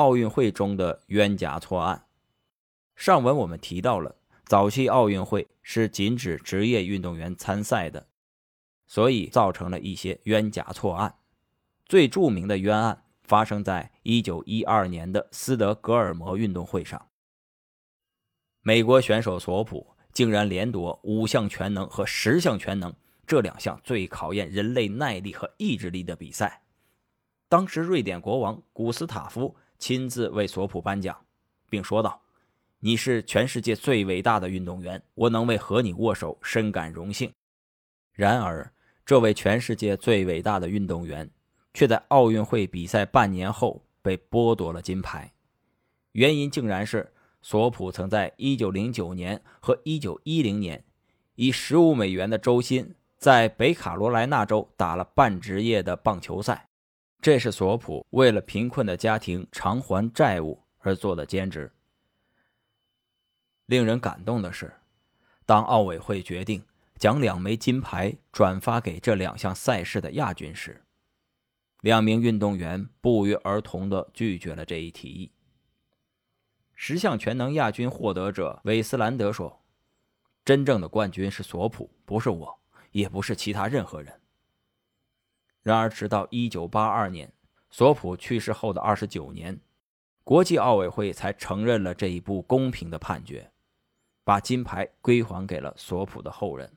奥运会中的冤假错案。上文我们提到了，早期奥运会是禁止职业运动员参赛的，所以造成了一些冤假错案。最著名的冤案发生在一九一二年的斯德哥尔摩运动会上，美国选手索普竟然连夺五项全能和十项全能这两项最考验人类耐力和意志力的比赛。当时，瑞典国王古斯塔夫亲自为索普颁奖，并说道。你是全世界最伟大的运动员，我能为和你握手深感荣幸。然而，这位全世界最伟大的运动员，却在奥运会比赛半年后被剥夺了金牌。原因竟然是索普曾在1909年和1910年，以15美元的周薪，在北卡罗来纳州打了半职业的棒球赛。这是索普为了贫困的家庭偿还债务而做的兼职。令人感动的是，当奥委会决定将两枚金牌转发给这两项赛事的亚军时，两名运动员不约而同地拒绝了这一提议。十项全能亚军获得者韦斯兰德说：“真正的冠军是索普，不是我，也不是其他任何人。”然而，直到1982年，索普去世后的29年，国际奥委会才承认了这一不公平的判决。把金牌归还给了索普的后人。